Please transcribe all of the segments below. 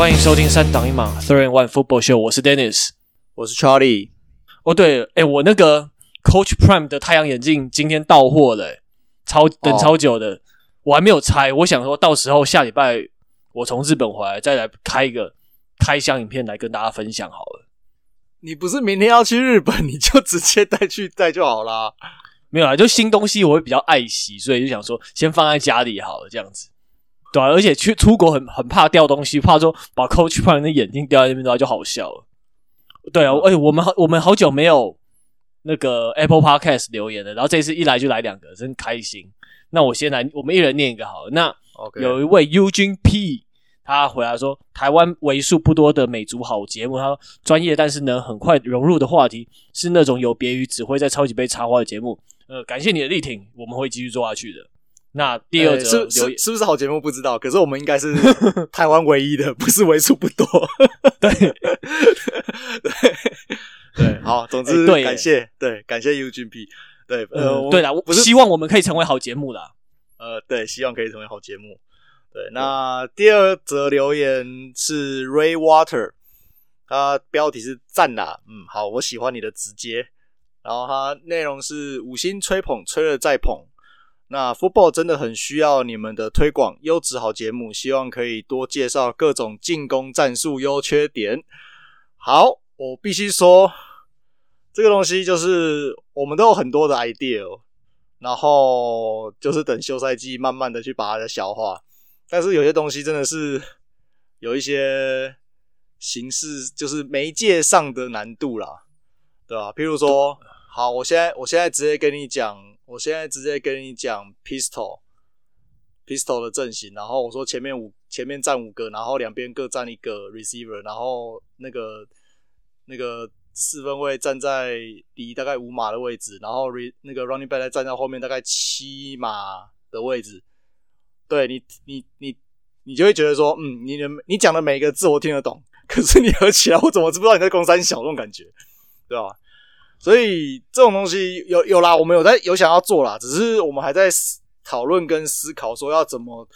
欢迎收听三档一码 Three and One Football Show，我是 Dennis，我是 Charlie。哦，对，哎，我那个 Coach Prime 的太阳眼镜今天到货了，超等超久的，oh. 我还没有拆。我想说到时候下礼拜我从日本回来再来开一个开箱影片来跟大家分享好了。你不是明天要去日本，你就直接带去带就好啦。没有啊，就新东西我会比较爱惜，所以就想说先放在家里好了，这样子。对啊，而且去出国很很怕掉东西，怕说把 Coach Prime 的眼镜掉在那边的话就好笑了。对啊，哎、欸，我们好我们好久没有那个 Apple Podcast 留言了，然后这次一来就来两个，真开心。那我先来，我们一人念一个好了。那有一位 Eugene P，他回来说，台湾为数不多的美足好节目，他说专业但是能很快融入的话题，是那种有别于只会在超级杯插花的节目。呃，感谢你的力挺，我们会继续做下去的。那第二则、欸、是是是不是好节目不知道，可是我们应该是 台湾唯一的，不是为数不多。对。对。对，好，总之、欸、对感谢对感谢 UGP，对呃、嗯、对啦，我不是希望我们可以成为好节目啦。呃，对，希望可以成为好节目。对，那第二则留言是 Ray Water，他标题是赞啦，嗯，好，我喜欢你的直接，然后他内容是五星吹捧，吹了再捧。那 football 真的很需要你们的推广，优质好节目，希望可以多介绍各种进攻战术优缺点。好，我必须说，这个东西就是我们都有很多的 idea，然后就是等休赛季慢慢的去把它的消化。但是有些东西真的是有一些形式，就是媒介上的难度啦，对吧？譬如说，好，我现在我现在直接跟你讲。我现在直接跟你讲 pistol pistol 的阵型，然后我说前面五前面站五个，然后两边各站一个 receiver，然后那个那个四分位站在离大概五码的位置，然后 re 那个 running back 站在后面大概七码的位置。对你你你你就会觉得说，嗯，你的你讲的每一个字我听得懂，可是你合起来我怎么知不知道你在攻三小那种感觉，对吧？所以这种东西有有啦，我们有在有想要做啦，只是我们还在讨论跟思考，说要怎么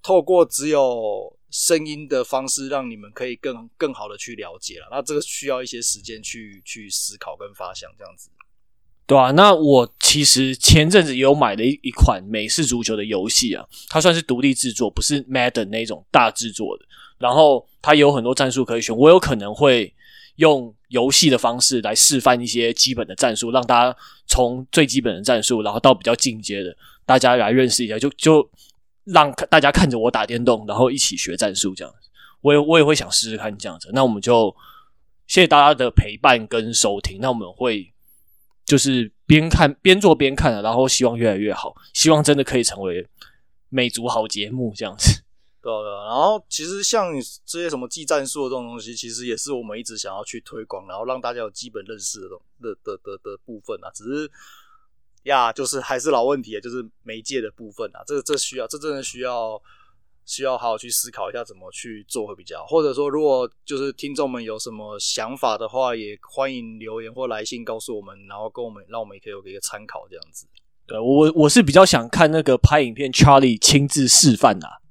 透过只有声音的方式，让你们可以更更好的去了解啦。那这个需要一些时间去去思考跟发想，这样子。对啊，那我其实前阵子也有买了一一款美式足球的游戏啊，它算是独立制作，不是 Madden 那种大制作的。然后它有很多战术可以选，我有可能会。用游戏的方式来示范一些基本的战术，让大家从最基本的战术，然后到比较进阶的，大家来认识一下，就就让大家看着我打电动，然后一起学战术这样子。我也我也会想试试看这样子。那我们就谢谢大家的陪伴跟收听。那我们会就是边看边做边看，然后希望越来越好，希望真的可以成为美足好节目这样子。对对，然后其实像这些什么技战术的这种东西，其实也是我们一直想要去推广，然后让大家有基本认识的的的的的部分啊。只是呀，就是还是老问题啊，就是媒介的部分啊，这这需要，这真的需要需要好好去思考一下怎么去做会比较好。或者说，如果就是听众们有什么想法的话，也欢迎留言或来信告诉我们，然后跟我们让我们也可以有一个参考这样子。对，我我是比较想看那个拍影片，Charlie 亲自示范啊。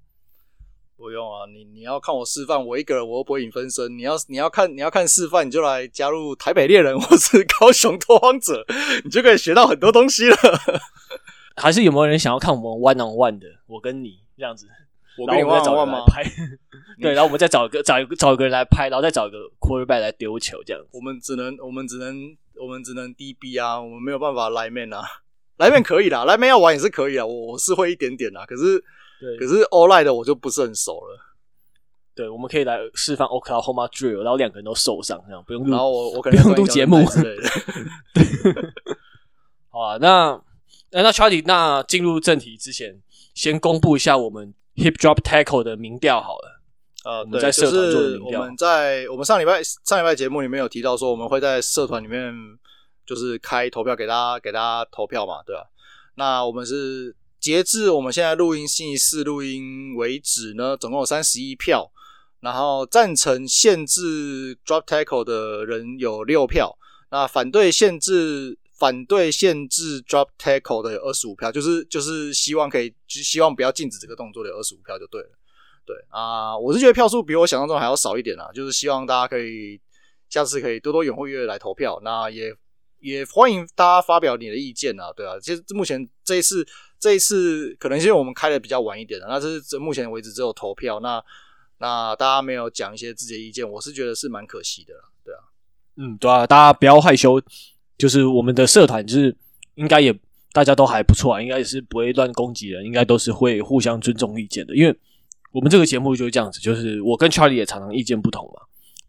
不用啊，你你要看我示范，我一个人我又不会影分身。你要你要看你要看示范，你就来加入台北猎人 或是高雄拓荒者，你就可以学到很多东西了。还是有没有人想要看我们 one on one 的？我跟你这样子，我跟你 one on one 吗？拍 对，然后我们再找一个找一个找一个人来拍，然后再找一个 quarterback 来丢球，这样子。我们只能我们只能我们只能 DB 啊，我们没有办法 lineman 啊，lineman 可以啦，lineman 要玩也是可以啊，我我是会一点点啦，可是。对，可是 O-line 的我就不是很熟了。对，我们可以来示范 Oklahoma Drill，然后两个人都受伤，这样不用录。然后我我可能不用录节目之类的。对，好啊，那那 Charlie，那进入正题之前，先公布一下我们 Hip Drop Tackle 的民调好了。呃，对，就是我们在我们上礼拜上礼拜节目里面有提到说，我们会在社团里面就是开投票给大家给大家投票嘛，对吧？那我们是。截至我们现在录音星期四录音为止呢，总共有三十一票，然后赞成限制 drop tackle 的人有六票，那反对限制反对限制 drop tackle 的有二十五票，就是就是希望可以，就希望不要禁止这个动作的有二十五票就对了。对啊，我是觉得票数比我想象中还要少一点啊，就是希望大家可以下次可以多多踊跃来投票，那也也欢迎大家发表你的意见啊，对啊，其实目前这一次这一次可能是因为我们开的比较晚一点的，那这是目前为止只有投票，那那大家没有讲一些自己的意见，我是觉得是蛮可惜的啦，对啊，嗯，对啊，大家不要害羞，就是我们的社团就是应该也大家都还不错啊，应该是不会乱攻击人，应该都是会互相尊重意见的，因为。我们这个节目就是这样子，就是我跟 Charlie 也常常意见不同嘛，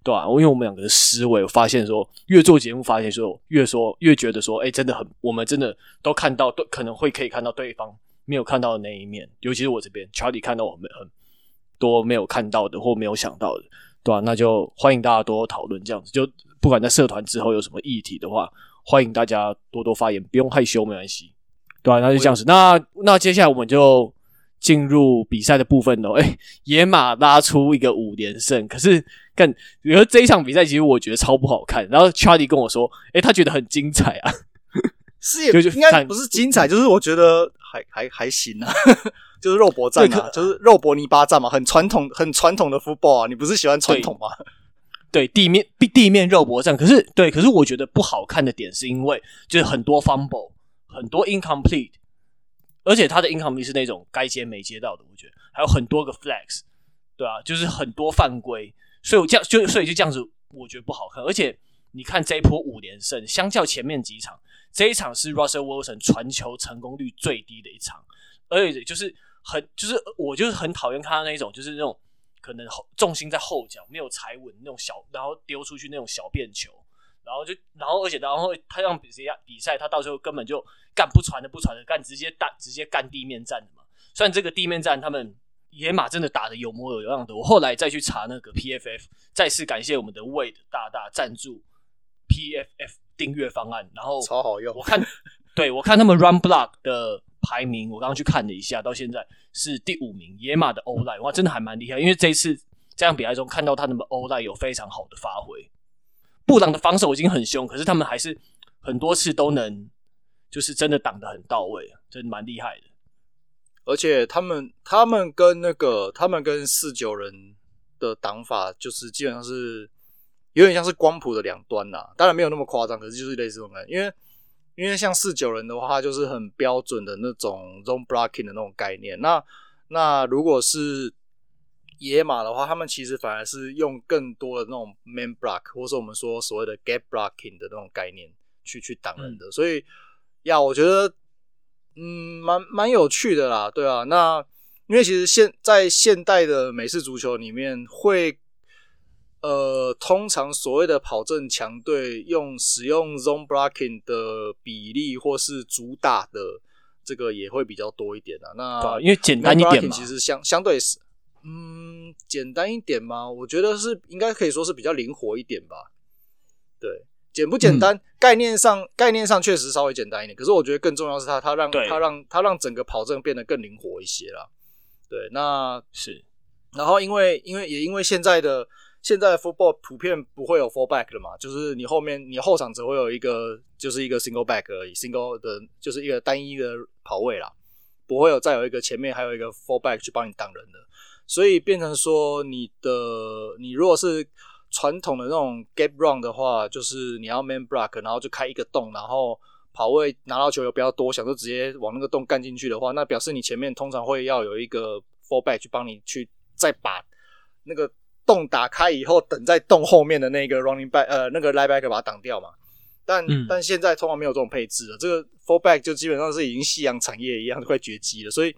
对吧、啊？因为我们两个的思维，我发现说越做节目，发现说越说越觉得说，哎，真的很，我们真的都看到，都可能会可以看到对方没有看到的那一面，尤其是我这边，Charlie 看到我们很多没有看到的或没有想到的，对吧、啊？那就欢迎大家多多讨论，这样子就不管在社团之后有什么议题的话，欢迎大家多多发言，不用害羞，没关系，对、啊？那就这样子，那那接下来我们就。进入比赛的部分喽，哎、野马拉出一个五连胜，可是干，比如这一场比赛其实我觉得超不好看。然后 Charlie 跟我说，诶、欸，他觉得很精彩啊，是也应该不是精彩，就是我觉得还还还行啊，就是肉搏战啊，就是肉搏泥巴战嘛，很传统很传统的 football 啊，你不是喜欢传统吗？对，对地面地地面肉搏战，可是对，可是我觉得不好看的点是因为就是很多 fumble，很多 incomplete。而且他的 incomplete 是那种该接没接到的，我觉得还有很多个 flags，对啊，就是很多犯规，所以我这样就所以就这样子，我觉得不好看。而且你看这一波五连胜，相较前面几场，这一场是 Russell Wilson 传球成功率最低的一场，而且就是很就是我就是很讨厌看到那一种就是那种可能后重心在后脚没有踩稳那种小，然后丢出去那种小便球。然后就，然后而且，然后他让比赛比赛，他到时候根本就干不传的不传的干，直接干直接干地面战的嘛。虽然这个地面战他们野马真的打的有模有样的，我后来再去查那个 PFF，再次感谢我们的 Wade 大大赞助 PFF 订阅方案，然后超好用。我看，对我看他们 Run Block 的排名，我刚刚去看了一下，到现在是第五名。野马的 O-line 哇，真的还蛮厉害，因为这一次这样比赛中看到他们 O-line 有非常好的发挥。布朗的防守已经很凶，可是他们还是很多次都能，就是真的挡得很到位，真的蛮厉害的。而且他们他们跟那个他们跟四九人的挡法，就是基本上是有点像是光谱的两端呐。当然没有那么夸张，可是就是类似这种感觉。因为因为像四九人的话，就是很标准的那种 zone blocking 的那种概念。那那如果是野马的话，他们其实反而是用更多的那种 man block，或是我们说所谓的 gap blocking 的那种概念去去挡人的，嗯、所以呀，我觉得嗯，蛮蛮有趣的啦，对啊，那因为其实现在现代的美式足球里面会，呃，通常所谓的跑阵强队用使用 zone blocking 的比例或是主打的这个也会比较多一点啊。那因为简单一点嘛，其实相相对是。嗯，简单一点嘛？我觉得是应该可以说是比较灵活一点吧。对，简不简单？嗯、概念上，概念上确实稍微简单一点。可是我觉得更重要是它，它让它让它让整个跑阵变得更灵活一些啦。对，那是。然后因为因为也因为现在的现在的 football 普遍不会有 full back 了嘛，就是你后面你后场只会有一个就是一个 single back 而已，single 的就是一个单一的跑位啦，不会有再有一个前面还有一个 full back 去帮你挡人的。所以变成说，你的你如果是传统的那种 gap run 的话，就是你要 man block，然后就开一个洞，然后跑位拿到球又比较多想，就直接往那个洞干进去的话，那表示你前面通常会要有一个 fullback 去帮你去再把那个洞打开以后，等在洞后面的那个 running back 呃那个 linebacker 把它挡掉嘛。但、嗯、但现在通常没有这种配置了，这个 fullback 就基本上是已经夕阳产业一样，快绝迹了，所以。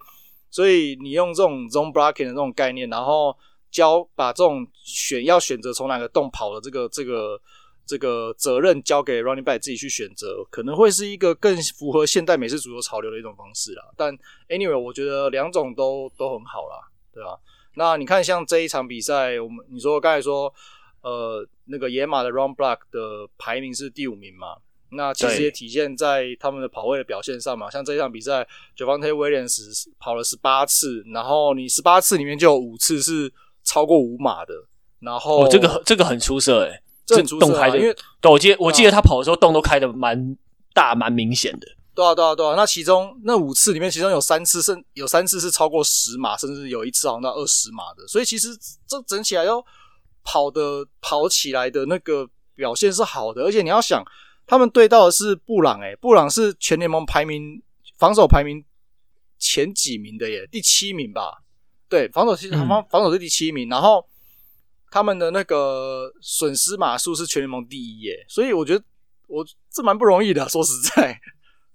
所以你用这种 zone blocking 的这种概念，然后交把这种选要选择从哪个洞跑的这个这个这个责任交给 running back 自己去选择，可能会是一个更符合现代美式足球潮流的一种方式啦。但 anyway，我觉得两种都都很好啦，对吧？那你看像这一场比赛，我们你说刚才说，呃，那个野马的 run block 的排名是第五名嘛？那其实也体现在他们的跑位的表现上嘛，像这一场比赛，Javonte Williams 跑了十八次，然后你十八次里面就有五次是超过五码的，然后、哦、这个这个很出色诶，这很出色、啊，洞开的，因为对我记得我记得他跑的时候洞都开的蛮大蛮明显的，对啊，对啊，对啊。那其中那五次里面，其中有三次甚有三次是超过十码，甚至有一次好像到二十码的。所以其实这整起来要跑的跑起来的那个表现是好的。而且你要想，他们对到的是布朗，诶，布朗是全联盟排名防守排名前几名的耶，第七名吧？对，防守其实防防守是第七名，然后他们的那个损失码数是全联盟第一耶。所以我觉得我这蛮不容易的，说实在。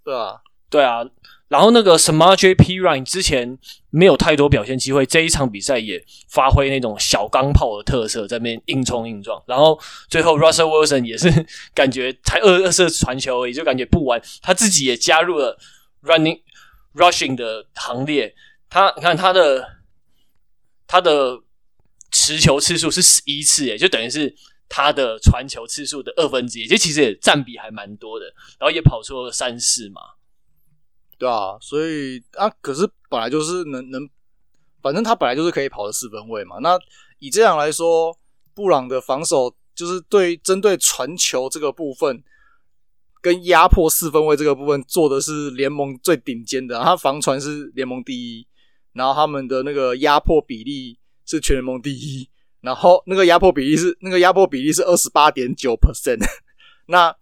对啊，对啊，然后那个 Samaje Perine 之前没有太多表现机会，这一场比赛也发挥那种小钢炮的特色，在那边硬冲硬撞。然后最后 Russell Wilson 也是 感觉才二二射传球而已，就感觉不完，他自己也加入了 running rushing 的行列。他你看他的他的持球次数是十一次，也，就等于是。他的传球次数的二分之一，这其实也占比还蛮多的，然后也跑出了三四嘛，对啊，所以啊，可是本来就是能能，反正他本来就是可以跑的四分卫嘛。那以这样来说，布朗的防守就是对针对传球这个部分跟压迫四分卫这个部分做的是联盟最顶尖的，他防传是联盟第一，然后他们的那个压迫比例是全联盟第一。然后那个压迫比例是那个压迫比例是二十八点九 percent，那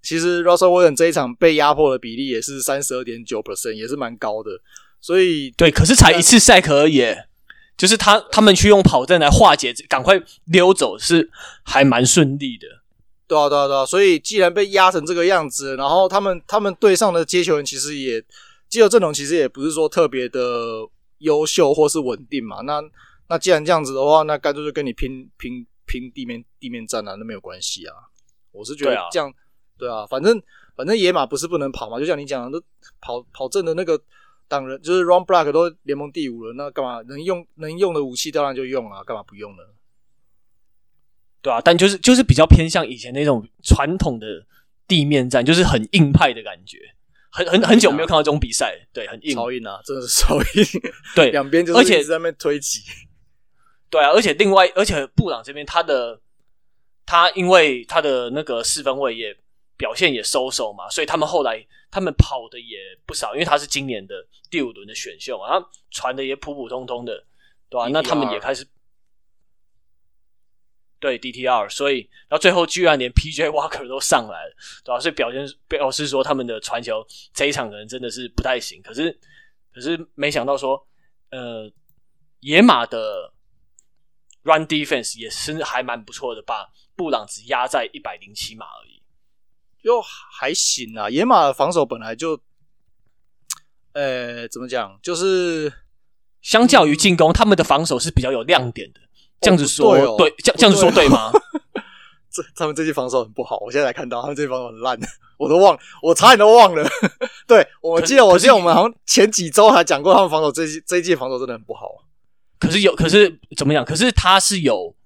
其实 Russell Wilson 这一场被压迫的比例也是三十二点九 percent，也是蛮高的。所以对，可是才一次 sack 而已，就是他他们去用跑阵来化解，赶快溜走是还蛮顺利的。对啊，对啊，对啊。所以既然被压成这个样子，然后他们他们队上的接球人其实也接球阵容其实也不是说特别的优秀或是稳定嘛，那。那既然这样子的话，那干脆就跟你拼拼拼地面地面战啊，那没有关系啊。我是觉得这样，对啊，反正反正野马不是不能跑嘛，就像你讲的，都跑跑正的那个党人就是 run block 都联盟第五了，那干嘛能用能用的武器当然就用啊，干嘛不用呢？对啊，但就是就是比较偏向以前那种传统的地面战，就是很硬派的感觉。很很很久没有看到这种比赛，对，很硬，超硬啊，真的是超硬。对，两边就是一直在那边推挤。对啊，而且另外，而且布朗这边他的他因为他的那个四分卫也表现也收手嘛，所以他们后来他们跑的也不少，因为他是今年的第五轮的选秀嘛，他传的也普普通通的，对吧、啊？那他们也开始对 DTR，所以然后最后居然连 PJ Walker 都上来了，对吧、啊？所以表现表示说他们的传球这一场可能真的是不太行，可是可是没想到说呃野马的。Run defense 也是还蛮不错的，把布朗只压在一百零七码而已，就还行啊。野马的防守本来就，呃，怎么讲，就是相较于进攻，嗯、他们的防守是比较有亮点的。这样子说，对，这这样子说对吗？这他们这季防守很不好，我现在才看到他们这季防守很烂，我都忘，我差点都忘了。对，我记得，我记得我们好像前几周还讲过，他们防守这季这一季防守真的很不好。可是有，可是怎么讲？可是他是有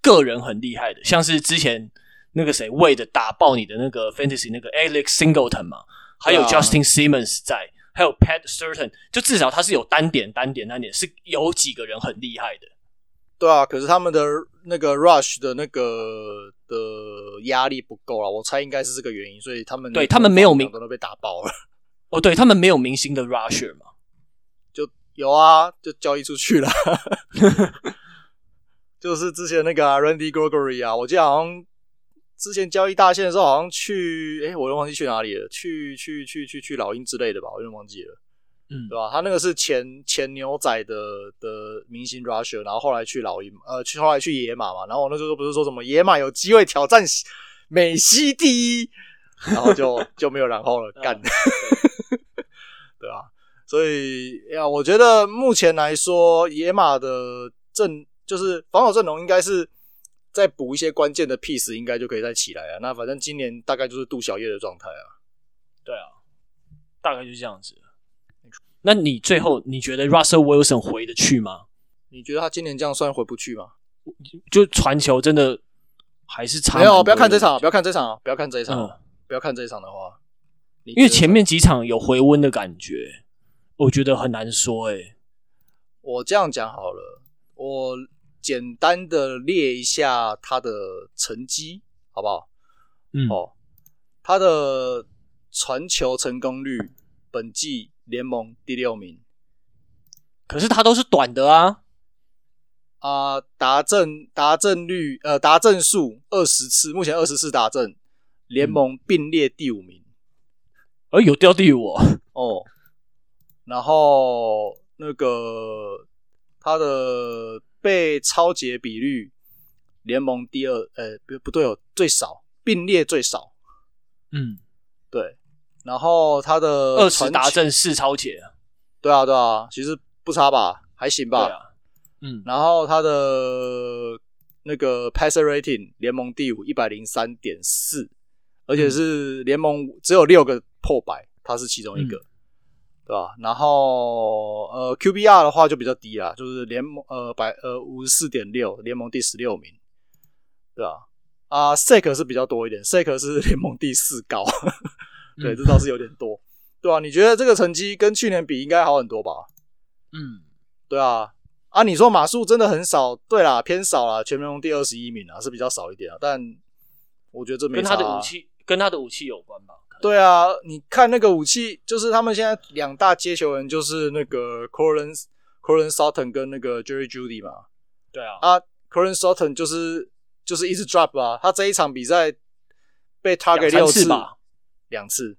个人很厉害的，像是之前那个谁为的打爆你的那个 Fantasy 那个 Alex Singleton 嘛，还有 Justin Simmons 在，还有 Pat Certain，就至少他是有单点、单点、单点，是有几个人很厉害的。对啊，可是他们的那个 Rush 的那个的压力不够啊，我猜应该是这个原因，所以他们对他们没有明都被打爆了。哦，对他们没有明星的 Rusher 嘛。有啊，就交易出去了，就是之前那个、啊、Randy Gregory 啊，我记得好像之前交易大线的时候，好像去，哎、欸，我又忘记去哪里了，去去去去去老鹰之类的吧，我有点忘记了，嗯，对吧？他那个是前前牛仔的的明星 Russia，然后后来去老鹰，呃，去后来去野马嘛，然后我那时候不是说什么野马有机会挑战美西第一，然后就就没有然后了，干，对吧？所以呀，我觉得目前来说，野马的阵就是防守阵容，应该是再补一些关键的 piece，应该就可以再起来啊。那反正今年大概就是杜小叶的状态啊。对啊，大概就是这样子。那你最后你觉得 Russell Wilson 回得去吗？你觉得他今年这样算回不去吗？就传球真的还是差？没有，不要看这场，不要看这场，不要看这一场，嗯、不要看这一场的话，因为前面几场有回温的感觉。我觉得很难说诶、欸，我这样讲好了，我简单的列一下他的成绩，好不好？嗯，哦，他的传球成功率本季联盟第六名。可是他都是短的啊。啊、呃，达阵达阵率呃达阵数二十次，目前二十次达阵，联盟并列第五名。呃、嗯欸、有掉第五哦。然后那个他的被超解比率，联盟第二，呃，不不对哦，最少并列最少。嗯，对。然后他的二十达阵四超前，对啊对啊，其实不差吧，还行吧。对啊。嗯，然后他的那个 passer rating 联盟第五，一百零三点四，而且是联盟只有六个破百，他是其中一个，嗯、对吧？然后呃 QBR 的话就比较低啦，就是联盟呃百呃五十四点六，联盟第十六名，对啊？啊 sack 是比较多一点，sack 是联盟第四高，对，这倒是有点多，对啊？你觉得这个成绩跟去年比应该好很多吧？嗯，对啊。啊，你说码数真的很少，对啦，偏少啦，全联盟第二十一名啊，是比较少一点啊。但我觉得这没啊。跟他的武器，跟他的武器有关吧？对啊，你看那个武器，就是他们现在两大接球人就是那个 Courtland Courtland Sutton 跟那个 Jerry Jeudy 嘛。对啊。啊，Courtland Sutton 就是就是一直 drop 啊，他这一场比赛被 target 六次吧，两次。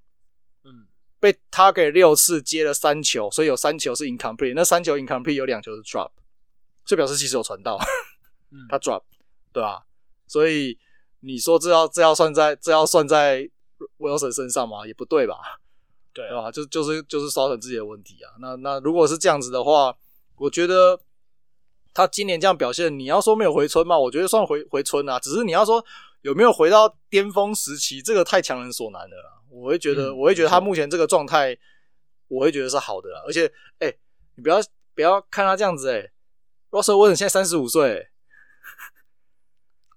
嗯。被 target 六次，接了三球，所以有三球是 incomplete，那三球 incomplete 有两球是 drop。就表示其实有传到，他 drop，对吧？所以你说这要这要算在这要算在 Wilson 身上吗？也不对吧？对，对吧？就就是就是 Sutton 自己的问题啊。那那如果是这样子的话，我觉得他今年这样表现，你要说没有回春嘛？我觉得算回回春啊。只是你要说有没有回到巅峰时期，这个太强人所难了啦。我会觉得，嗯、我会觉得他目前这个状态，我会觉得是好的啦。而且，哎、欸，你不要不要看他这样子、欸，哎。Russell Wilson 现在三十五岁，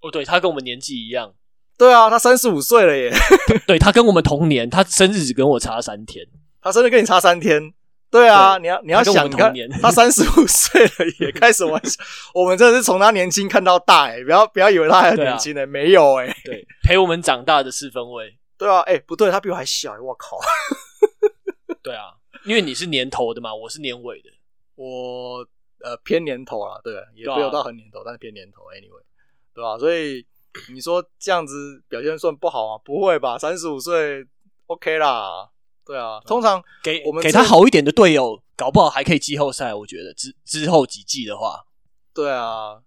哦，对，他跟我们年纪一样，对啊，他三十五岁了耶，对，他跟我们同年，他生日只跟我差三天，他生日跟你差三天，对啊，对你要你要想，你看他三十五岁了也开什么玩笑，我们真的是从他年轻看到大哎，不要不要以为他还很年轻呢、啊，没有哎，对，陪我们长大的四分卫，对啊，哎，不对，他比我还小，我靠，对啊，因为你是年头的嘛，我是年尾的，我。呃，偏年头啦，对，也没有到很年头，啊、但是偏年头，anyway，对吧？所以你说这样子表现算不好啊？不会吧？三十五岁，OK 啦，对啊。通常给我们给他好一点的队友，搞不好还可以季后赛。我觉得之之后几季的话，对啊，啊，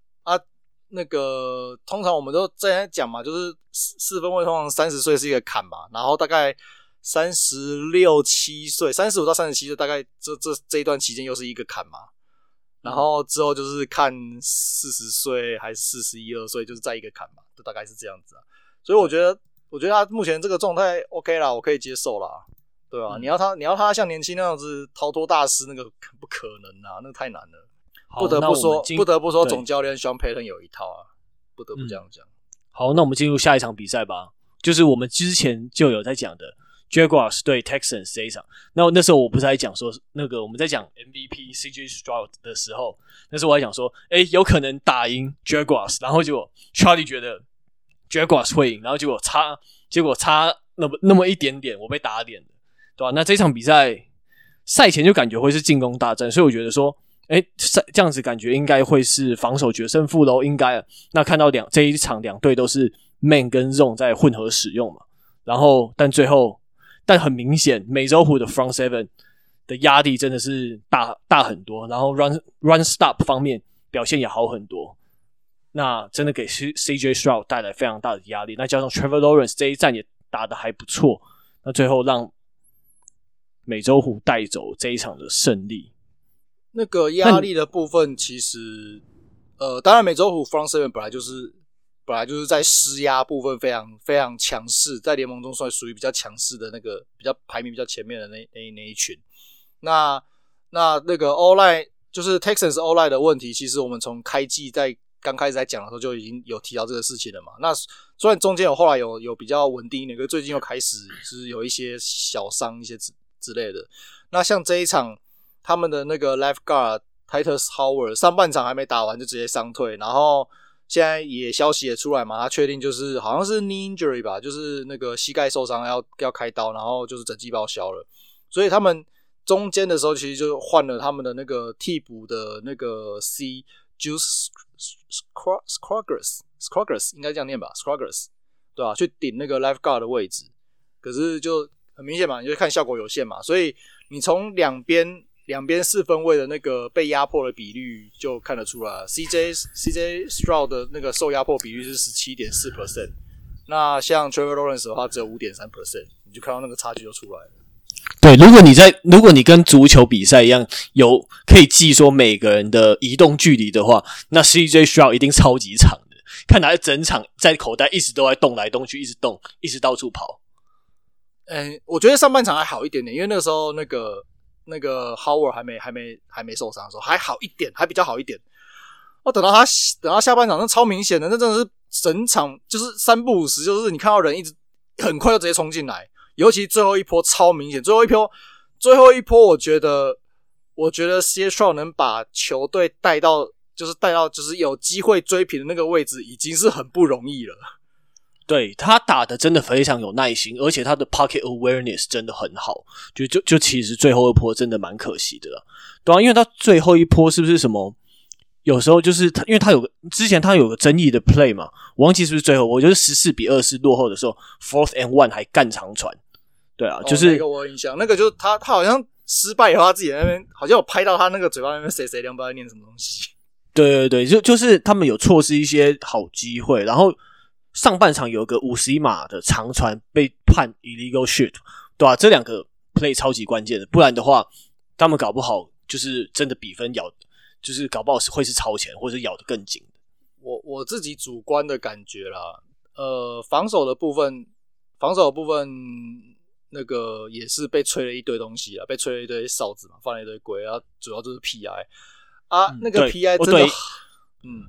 那个通常我们都这样讲嘛，就是四四分位通常三十岁是一个坎嘛，然后大概三十六七岁，三十五到三十七岁，大概这这这一段期间又是一个坎嘛。然后之后就是看四十岁还是四十一二岁，就是在一个坎嘛，就大概是这样子啊。所以我觉得，我觉得他目前这个状态 OK 啦，我可以接受啦，对吧、啊嗯？你要他，你要他像年轻那样子逃脱大师，那个不可能啊，那个太难了。不得不说，不得不说，总教练 Sean Payton 有一套啊，不得不这样讲、嗯。好，那我们进入下一场比赛吧，就是我们之前就有在讲的。Jaguars 对 Texans 这一场，那那时候我不是在讲说那个我们在讲 MVP CJ Stroud 的时候，那时候我还讲说，哎、欸，有可能打赢 Jaguars，然后结果 Charlie 觉得 Jaguars 会赢，然后结果差，结果差那么那么一点点，我被打脸了，对吧？那这场比赛赛前就感觉会是进攻大战，所以我觉得说，哎、欸，赛这样子感觉应该会是防守决胜负喽，应该。那看到两这一场两队都是 Man 跟 Zone 在混合使用嘛，然后但最后。但很明显，美洲虎的 front seven 的压力真的是大大很多，然后 run run stop 方面表现也好很多，那真的给 C CJ Stroud 带来非常大的压力。那加上 Trevor Lawrence 这一战也打得还不错，那最后让美洲虎带走这一场的胜利。那个压力的部分，其实呃，当然美洲虎 front seven 本来就是。本来就是在施压部分非常非常强势，在联盟中算属于比较强势的那个比较排名比较前面的那那那一群。那那那个 O-line 就是 Texans O-line 的问题，其实我们从开季在刚开始在讲的时候就已经有提到这个事情了嘛。那虽然中间有后来有有比较稳定一点，可是最近又开始是有一些小伤一些之之类的。那像这一场他们的那个 Left Guard Tytus Howard 上半场还没打完就直接伤退，然后。现在也消息也出来嘛，他确定就是好像是 knee injury 吧，就是那个膝盖受伤要要开刀，然后就是整季报销了。所以他们中间的时候其实就换了他们的那个替补的那个 C Juice Scruggs Scruggs 应该这样念吧 Scruggs 对吧、去顶那个 left guard 的位置，可是就很明显嘛，你就看效果有限嘛，所以你从两边。两边四分位的那个被压迫的比率就看得出来，CJ CJ Stroud 的那个受压迫比率是十七点四 percent，那像 Trevor Lawrence 的话只有五点三 percent，你就看到那个差距就出来了。对，如果你在如果你跟足球比赛一样有可以记说每个人的移动距离的话，那 CJ Stroud 一定超级长的，看他整场在口袋一直都在动来动去，一直动，一直到处跑。嗯，我觉得上半场还好一点点，因为那个时候那个。那个 Howard 还没还没还没受伤的时候还好一点，还比较好一点。哦，等到他等到下半场，那超明显的，那真的是整场就是三不五时，就是你看到人一直很快就直接冲进来，尤其最后一波超明显。最后一波，最后一波，我觉得，我觉得 C S o 能把球队带到，就是带到就是有机会追平的那个位置，已经是很不容易了。对，他打的真的非常有耐心，而且他的 pocket awareness 真的很好。就就就其实最后一波真的蛮可惜的啦，对啊，因为他最后一波是不是什么？有时候就是他，因为他有个之前他有个争议的 play 嘛，我忘记是不是最后，我觉得十四比二十落后的时候，fourth and one 还干长传。对啊，就是、哦、那个我有印象，那个就是他他好像失败以后，他自己在那边好像有拍到他那个嘴巴那边谁谁两百念什么东西。对对对，就就是他们有错失一些好机会，然后。上半场有个五十一码的长传被判 illegal shoot，对吧、啊？这两个 play 超级关键的，不然的话，他们搞不好就是真的比分咬，就是搞不好是会是超前，或者咬得更紧。我我自己主观的感觉啦，呃，防守的部分，防守的部分那个也是被吹了一堆东西啊，被吹了一堆哨子嘛，放了一堆鬼啊，主要就是 PI 啊，嗯、那个 PI 真的，嗯。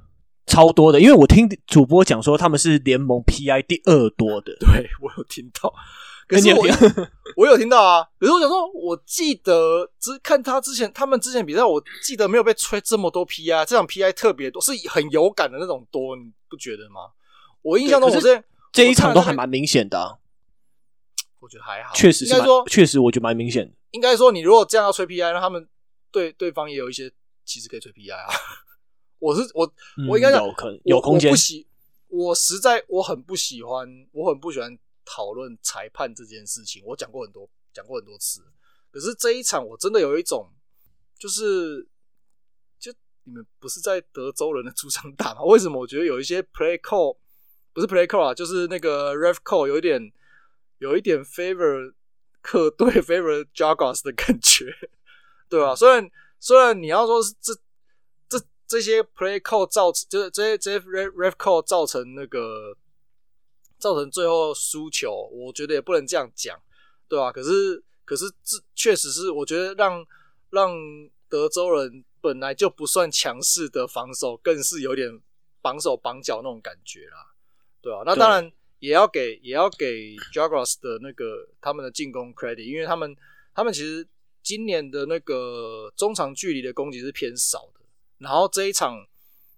超多的，因为我听主播讲说他们是联盟 PI 第二多的。对，我有听到，可是我 我有听到啊。可是我想说，我记得只看他之前他们之前比赛，我记得没有被吹这么多 PI，这场 PI 特别多，是很有感的那种多，你不觉得吗？我印象中我这这一场都还蛮明显的、啊，我觉得还好，确实是蛮说，确实我觉得蛮明显的。应该说，你如果这样要吹 PI，那他们对对方也有一些其实可以吹 PI 啊。我是我，我应该讲、嗯、有可能有空间。我不喜，我实在我很不喜欢，我很不喜欢讨论裁判这件事情。我讲过很多，讲过很多次。可是这一场，我真的有一种，就是，就你们不是在德州人的 主场打吗？为什么我觉得有一些 play call 不是 play call 啊，就是那个 ref call 有一点，有一点 favor 客队 favor Jaguars 的感觉，对吧、啊？虽然虽然你要说是这。这些 play call 造成，就是这些这些 ref ref call 造成那个造成最后输球，我觉得也不能这样讲，对吧？可是可是这确实是，我觉得让让德州人本来就不算强势的防守，更是有点绑手绑脚那种感觉啦，对吧？那当然也要给也要给 Jaguars 的那个他们的进攻 credit，因为他们他们其实今年的那个中长距离的攻击是偏少的。然后这一场，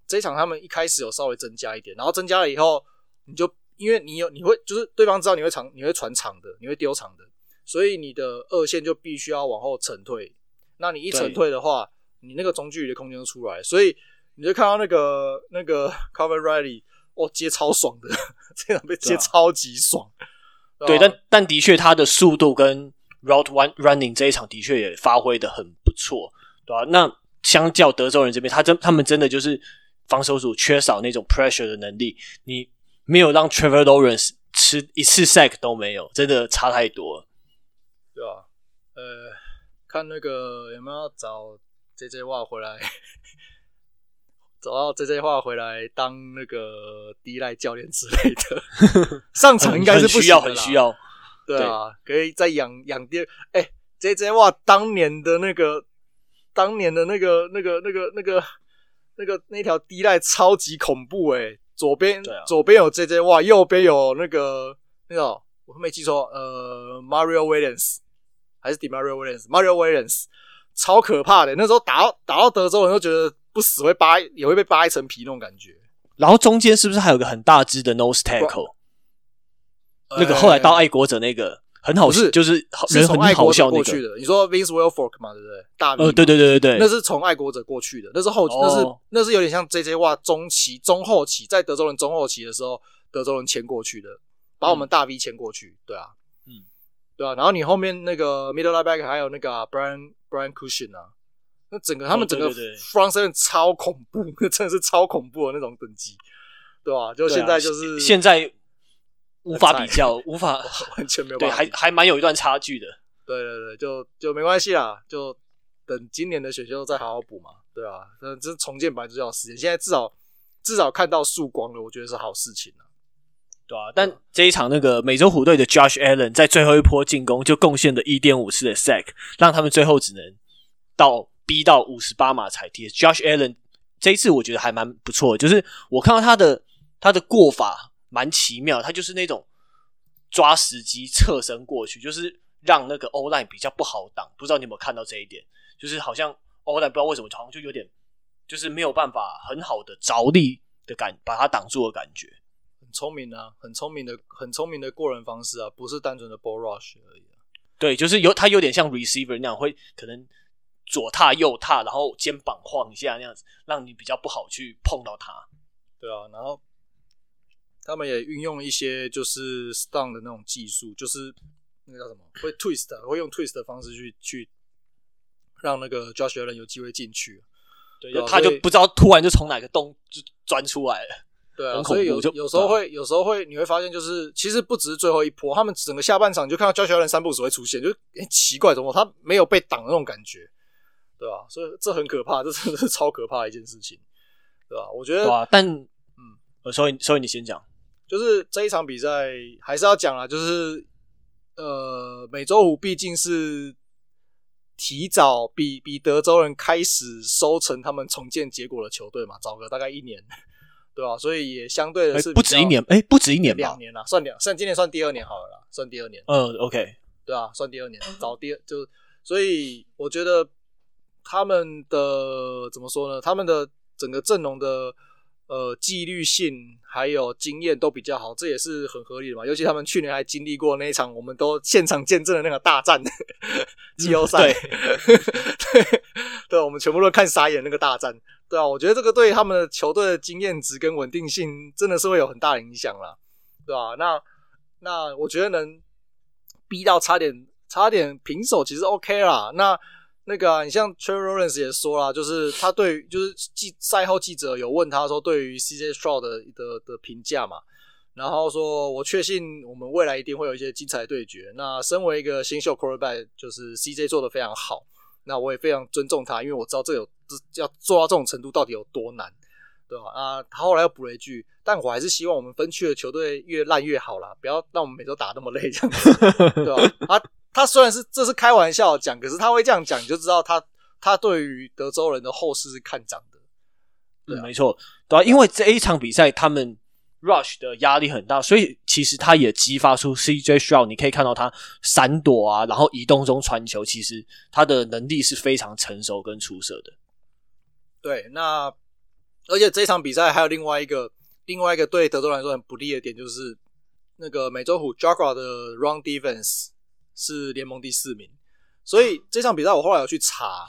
这一场他们一开始有稍微增加一点，然后增加了以后，你就因为你有你会就是对方知道你会长你会传长的，你会丢长的，所以你的二线就必须要往后沉退。那你一沉退的话，你那个中距离的空间就出来，所以你就看到那个那个 Calvin Riley 哦接超爽的，这场被接超级爽。对，但但的确他的速度跟 Route One Running 这一场的确也发挥的很不错，对吧？那相较德州人这边，他真他们真的就是防守组缺少那种 pressure 的能力。你没有让 Trevor Lawrence 吃一次 sack 都没有，真的差太多了，对啊？呃，看那个有没有找 JJ Watt 回来，找到 JJ Watt 回来当那个第一代教练之类的。上场应该是不需要，很需要。对啊，对可以再养养第二。哎、欸、，JJ Watt 当年的那个。当年的那个、那个、那个、那个、那个那条 D line 超级恐怖诶、欸、左边、啊、左边有 JJ 哇，右边有那个那个我没记错，呃，Mario Williams 还是 Demario Williams？Mario Williams 超可怕的、欸，那时候打到打到德州人都觉得不死会扒也会被扒一层皮那种感觉。然后中间是不是还有个很大只的 nose tackle？那个后来到爱国者那个很好，是就是人很好笑那个。你说 Vince Wilfork 嘛，对不对？大呃，对对对对对，那是从爱国者过去的，那是后，那是那是有点像 JJ Watt 中期、中后期，在德州人中后期的时候，德州人签过去的，把我们大 V 签过去，对啊，嗯，对啊。然后你后面那个 Middle Linebacker 还有那个 Brian Brian Cushing 啊，那整个他们整个 Front Seven 超恐怖，真的是超恐怖的那种等级，对吧？就现在就是现在。无法比较，无法 完全没有办法。对，还还蛮有一段差距的。对对对，就就没关系啦，就等今年的选秀再好好补嘛。对啊，那这重建本来就要时间，现在至少至少看到曙光了，我觉得是好事情啊。对啊，但这一场那个美洲虎队的 Josh Allen 在最后一波进攻就贡献了一点五次的 sack，让他们最后只能到逼到五十八码才踢。Josh Allen 这一次我觉得还蛮不错的，就是我看到他的他的过法。蛮奇妙，他就是那种抓时机侧身过去，就是让那个 O-line 比较不好挡。不知道你有没有看到这一点？就是好像 O-line 不知道为什么，好像就有点就是没有办法很好的着力的感，把它挡住的感觉。很聪明啊，很聪明的，很聪明的过人方式啊，不是单纯的 ball rush 而已啊。对，就是有他有点像 receiver 那样，会可能左踏右踏，然后肩膀晃一下那样子，让你比较不好去碰到他。对啊，然后。他们也运用一些就是 stun 的那种技术，就是那个叫什么，会 twist，会用 twist 的方式去去让那个 Josh Allen 有机会进去。对，就他就不知道突然就从哪个洞就钻出来了。对啊，所以有有时候会，有时候会，你会发现就是其实不只是最后一波，他们整个下半场就看到 Josh Allen 三步只会出现，就奇怪，怎么他没有被挡那种感觉，对吧？所以这很可怕，这真的是超可怕的一件事情，对吧？我觉得，啊、但嗯，所以所以你先讲。就是这一场比赛还是要讲啊，就是呃，美洲虎毕竟是提早比比德州人开始收成他们重建结果的球队嘛，早个大概一年，对吧？所以也相对的是不止一年，哎，不止一年，两年了，算两，算今年算第二年好了啦，算第二年。嗯，OK，对啊，算第二年，早第二就，所以我觉得他们的怎么说呢？他们的整个阵容的。呃，纪律性还有经验都比较好，这也是很合理的嘛。尤其他们去年还经历过那一场，我们都现场见证的那个大战季后赛。对，对，对，我们全部都看傻眼那个大战。对啊，我觉得这个对他们的球队的经验值跟稳定性真的是会有很大的影响啦，对吧？那那我觉得能逼到差点差点平手，其实 OK 啦。那。那个啊，你像 Trevor l a n c e 也说了，就是他对于就是记赛后记者有问他说对于 CJ Stroud 的的的评价嘛，然后说我确信我们未来一定会有一些精彩对决。那身为一个新秀 Quarterback，就是 CJ 做的非常好，那我也非常尊重他，因为我知道这有要做到这种程度到底有多难，对吧？啊，他后来又补了一句，但我还是希望我们分区的球队越烂越好啦，不要让我们每周打那么累这样子，对吧？啊。他虽然是这是开玩笑讲，可是他会这样讲，你就知道他他对于德州人的后市是看涨的。对、啊，没错，对啊，因为这一场比赛他们 rush 的压力很大，所以其实他也激发出 CJ Stroud，你可以看到他闪躲啊，然后移动中传球，其实他的能力是非常成熟跟出色的。对，那而且这场比赛还有另外一个另外一个对德州人来说很不利的点，就是那个美洲虎 Jaguar 的 run defense。是联盟第四名，所以这场比赛我后来有去查，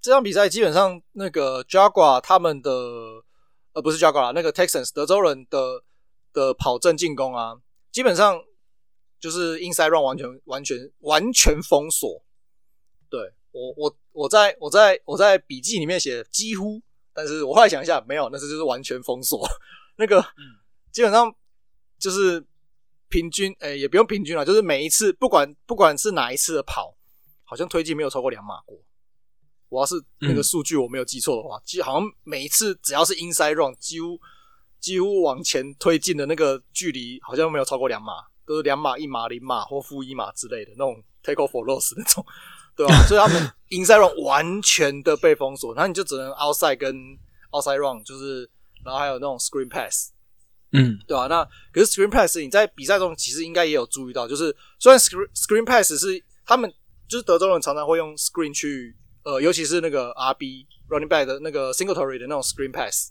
这场比赛基本上那个 Jaguar 他们的呃不是 Jaguar 那个 Texans 德州人的的跑阵进攻啊，基本上就是 inside run 完全完全完全封锁。对，我我我在我在我在笔记里面写几乎，但是我后来想一下没有，那是就是完全封锁。那个基本上就是。平均，诶、也不用平均了，就是每一次，不管不管是哪一次的跑，好像推进没有超过两码过。我要是那个数据我没有记错的话，其实、嗯、好像每一次只要是 inside run，几乎几乎往前推进的那个距离，好像没有超过两码，都是两码、一码、零码或负一码之类的那种 take off for loss 那种，对吧？所以他们 inside run 完全的被封锁，那你就只能 outside 跟 outside run，就是然后还有那种 screen pass。嗯，对吧、啊？那可是 screen pass 你在比赛中其实应该也有注意到，就是虽然 screen screen pass 是他们就是德州人常常会用 screen 去呃，尤其是那个 RB running back 的那个 Singletary 的那种 screen pass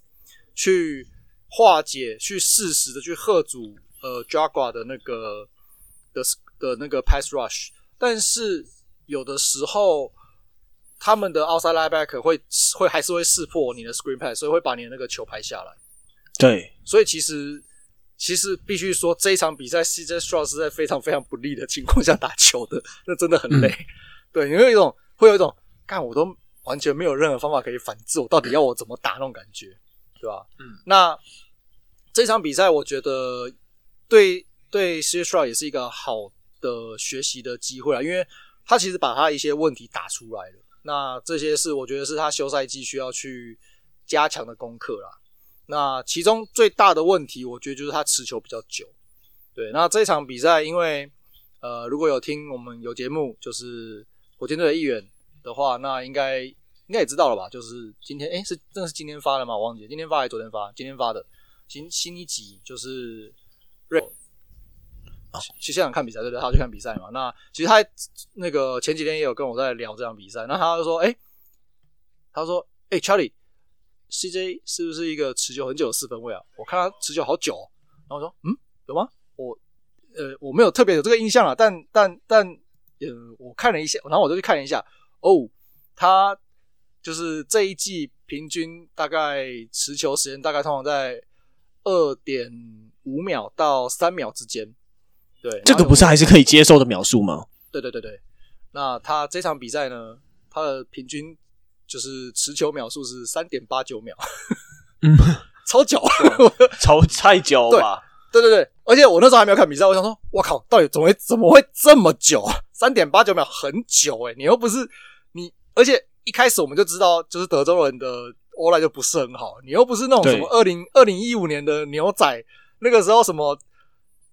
去化解、去适时的去喝阻呃 Jaguar 的那个的的那个 pass rush，但是有的时候他们的 outside linebacker 会会还是会识破你的 screen pass，所以会把你的那个球拍下来。对，所以其实其实必须说这一场比赛 CJ Stroud 是在非常非常不利的情况下打球的，那真的很累。嗯、对，你会有一种会有一种，看我都完全没有任何方法可以反制，我到底要我怎么打那种感觉。对吧？嗯，那这场比赛我觉得对对 CJ Stroud 也是一个好的学习的机会啊，因为他其实把他一些问题打出来了。那这些是我觉得是他休赛季需要去加强的功课啦。那其中最大的问题，我觉得就是他持球比较久。对，那这场比赛，因为呃，如果有听我们有节目，就是火箭队的议员的话，那应该。应该也知道了吧？就是今天，哎、欸，是真的是今天发的吗？我忘记，今天发还是昨天发？今天发的新新一集就是瑞，去现场看比赛，对不对？他去看比赛嘛。那其实他那个前几天也有跟我在聊这场比赛，那他就说，哎、欸，他说，诶、欸、，Charlie，CJ 是不是一个持球很久的四分位啊？我看他持球好久、喔，然后我说，嗯，有吗？我呃我没有特别有这个印象啊，但但但呃我看了一下，然后我就去看了一下，哦，他。就是这一季平均大概持球时间大概通常在二点五秒到三秒之间，对，这个不是还是可以接受的秒数吗？对对对对，那他这场比赛呢，他的平均就是持球秒数是三点八九秒，嗯，超久，超太久吧？对对对，而且我那时候还没有看比赛，我想说，我靠，到底怎么会怎么会这么久？三点八九秒很久诶、欸，你又不是你，而且。一开始我们就知道，就是德州人的 O-line 就不是很好。你又不是那种什么二零二零一五年的牛仔，那个时候什么，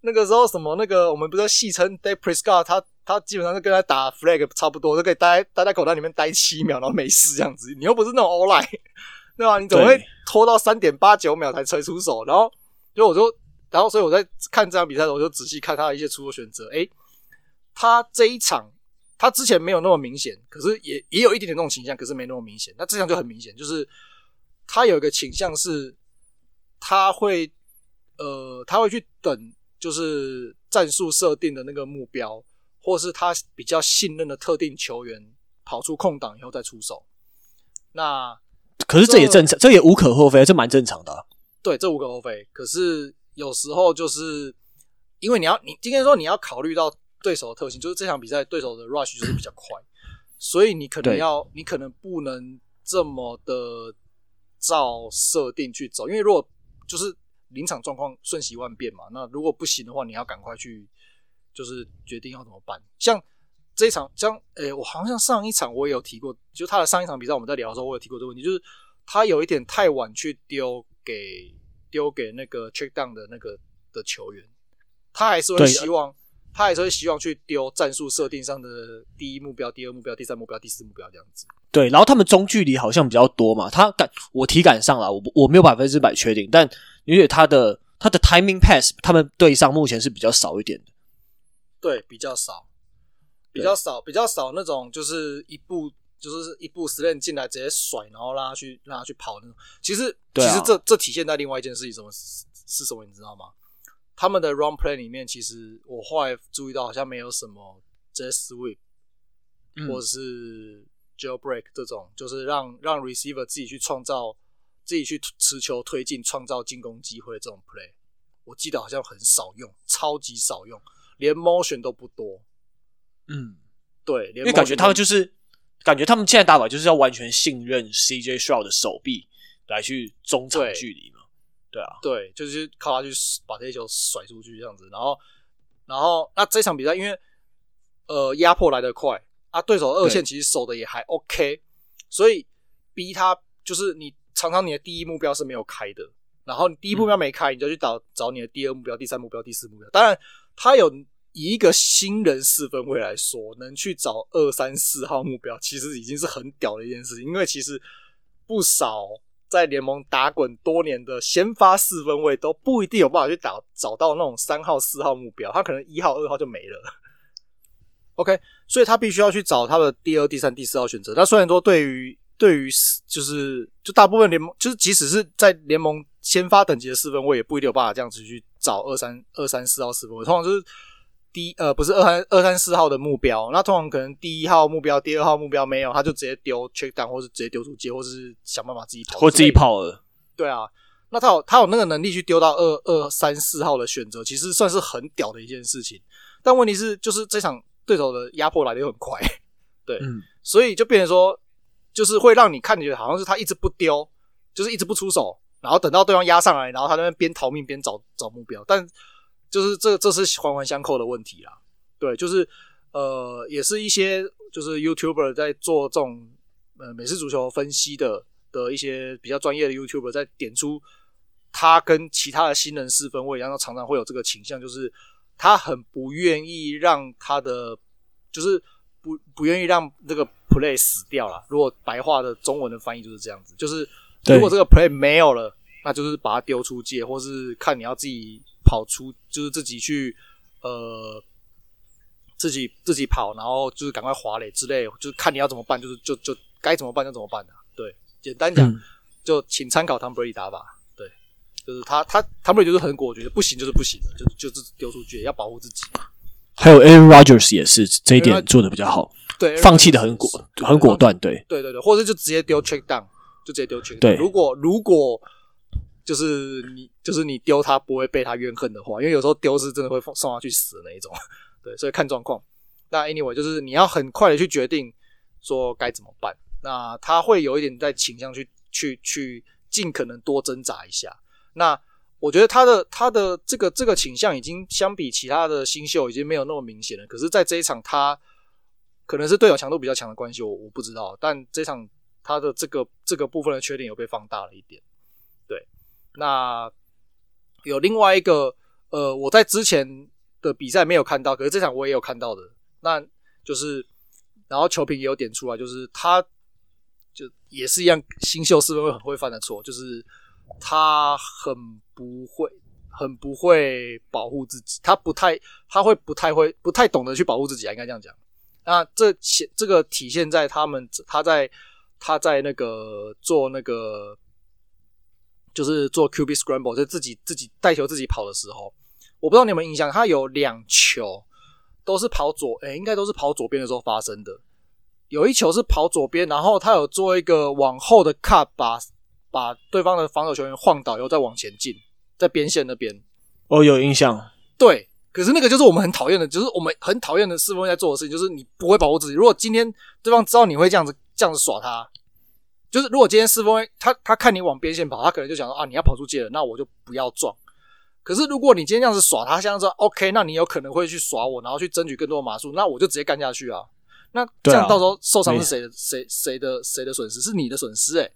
那个时候什么那个，我们不是戏称 Dak Prescott，他他基本上是跟他打 flag 差不多，就可以待待在口袋里面待七秒，然后没事这样子。你又不是那种 all line，对吧？你怎么会拖到三点八九秒才吹出手？然后就我就，然后所以我在看这场比赛的时候，我就仔细看他的一些出手选择。诶，他这一场。他之前没有那么明显，可是也也有一点点那种倾向，可是没那么明显。那这样就很明显，就是他有一个倾向是，他会呃，他会去等，就是战术设定的那个目标，或是他比较信任的特定球员跑出空档以后再出手。那可是这也正常，这，这也无可厚非，这蛮正常的啊。对，这无可厚非。可是有时候就是因为你要，你今天说你要考虑到。对手的特性就是这场比赛对手的 rush 就是比较快，所以你可能要，你可能不能这么的照设定去走，因为如果就是临场状况瞬息万变嘛，那如果不行的话，你要赶快去就是决定要怎么办。像这一场，像诶，我好像上一场我也有提过，就他的上一场比赛我们在聊的时候，我有提过这个问题，就是他有一点太晚去丢给丢给那个 check down 的那个的球员，他还是会希望。他还是会希望去丢战术设定上的第一目标、第二目标、第三目标、第四目标这样子。对，然后他们中距离好像比较多嘛。他感我体感上啦，我我没有百分之百确定，但因为他的他的 timing pass，他们队上目前是比较少一点的。对，比较少，比较少，比较少那种就是一步就是一步 slant 进来直接甩，然后让他去让他去跑那种。其实，啊，其实这这体现在另外一件事情，什么是什么？你知道吗？他们的 run play 里面，其实我后来注意到，好像没有什么 jet sweep，或者是 jailbreak 这种，就是让让 receiver 自己去创造、自己去持球推进、创造进攻机会的这种 play。我记得好像很少用，超级少用，连 motion 都不多。嗯，对，连因为感觉他们就是感觉他们现在打法就是要完全信任 CJ Stroud 的手臂来去中长距离嘛。对啊，对，就是靠他去把这些球甩出去这样子，然后，然后那这场比赛因为呃压迫来得快啊，对手二线其实守的也还 OK，所以逼他就是你常常你的第一目标是没有开的，然后你第一目标没开，你就去找找你的第二目标、第三目标、第四目标。当然，他有以一个新人四分卫来说，能去找二三四号目标，其实已经是很屌的一件事情，因为其实不少。在联盟打滚多年的先发四分卫都不一定有办法去打找到那种三号、四号目标，他可能一号、二号就没了。OK，所以他必须要去找他的第二、第三、第四号选择。那虽然说对于对于就是就大部分联盟，就是即使是在联盟先发等级的四分卫也不一定有办法这样子去找二三二三四号四分卫，通常就是第一呃不是二三二三四号的目标，那通常可能第一号目标、第二号目标没有，他就直接丢 check down，或是直接丢出界，或是想办法自己跑，或自己跑了。对啊，那他有他有那个能力去丢到二二三四号的选择，其实算是很屌的一件事情。但问题是，就是这场对手的压迫来的又很快，对，嗯、所以就变成说，就是会让你看起来好像是他一直不丢，就是一直不出手。然后等到对方压上来，然后他那边边逃命边找找目标，但就是这这是环环相扣的问题啦。对，就是呃，也是一些就是 YouTuber 在做这种呃美式足球分析的的一些比较专业的 YouTuber 在点出他跟其他的新人四分卫一样，然后常常会有这个倾向，就是他很不愿意让他的就是不不愿意让这个 play 死掉了。如果白话的中文的翻译就是这样子，就是。如果这个 play 没有了，那就是把它丢出界，或是看你要自己跑出，就是自己去呃自己自己跑，然后就是赶快滑垒之类，就是看你要怎么办，就是就就该怎么办就怎么办的、啊。对，简单讲、嗯、就请参考 Tom Brady 打法。对，就是他他 Tom Brady 就是很果决，不行就是不行的，就就是丢出去，要保护自己。还有 Aaron Rodgers 也是这一点做的比较好，对，放弃的很果很果断，对，对对对，或者就直接丢 check down。就直接丢 check down。对，如果如果就是你就是你丢他不会被他怨恨的话，因为有时候丢是真的会送他去死那一种。对，所以看状况。那 anyway 就是你要很快的去决定说该怎么办。那他会有一点在倾向去去去尽可能多挣扎一下。那我觉得他的他的这个这个倾向已经相比其他的新秀已经没有那么明显了。可是，在这一场他可能是队友强度比较强的关系，我我不知道。但这场。他的这个这个部分的缺点有被放大了一点，对。那有另外一个，呃，我在之前的比赛没有看到，可是这场我也有看到的，那就是，然后球评也有点出来，就是他就也是一样，新秀四分卫很会犯的错，就是他很不会，很不会保护自己，他不太，他会不太会，不太懂得去保护自己啊，应该这样讲。那这显这个体现在他们他在。他在那个做那个，就是做 QB scramble，就自己自己带球自己跑的时候，我不知道你有没有印象，他有两球都是跑左，哎、欸，应该都是跑左边的时候发生的。有一球是跑左边，然后他有做一个往后的 cut，把把对方的防守球员晃倒，然后再往前进，在边线那边。哦，有印象。对，可是那个就是我们很讨厌的，就是我们很讨厌的四分卫在做的事情，就是你不会保护自己。如果今天对方知道你会这样子。这样子耍他，就是如果今天四分卫他他看你往边线跑，他可能就想说啊，你要跑出界了，那我就不要撞。可是如果你今天这样子耍他，像这样说 OK，那你有可能会去耍我，然后去争取更多的码数，那我就直接干下去啊。那这样到时候受伤是谁的？谁谁的谁的损失？是你的损失诶、欸，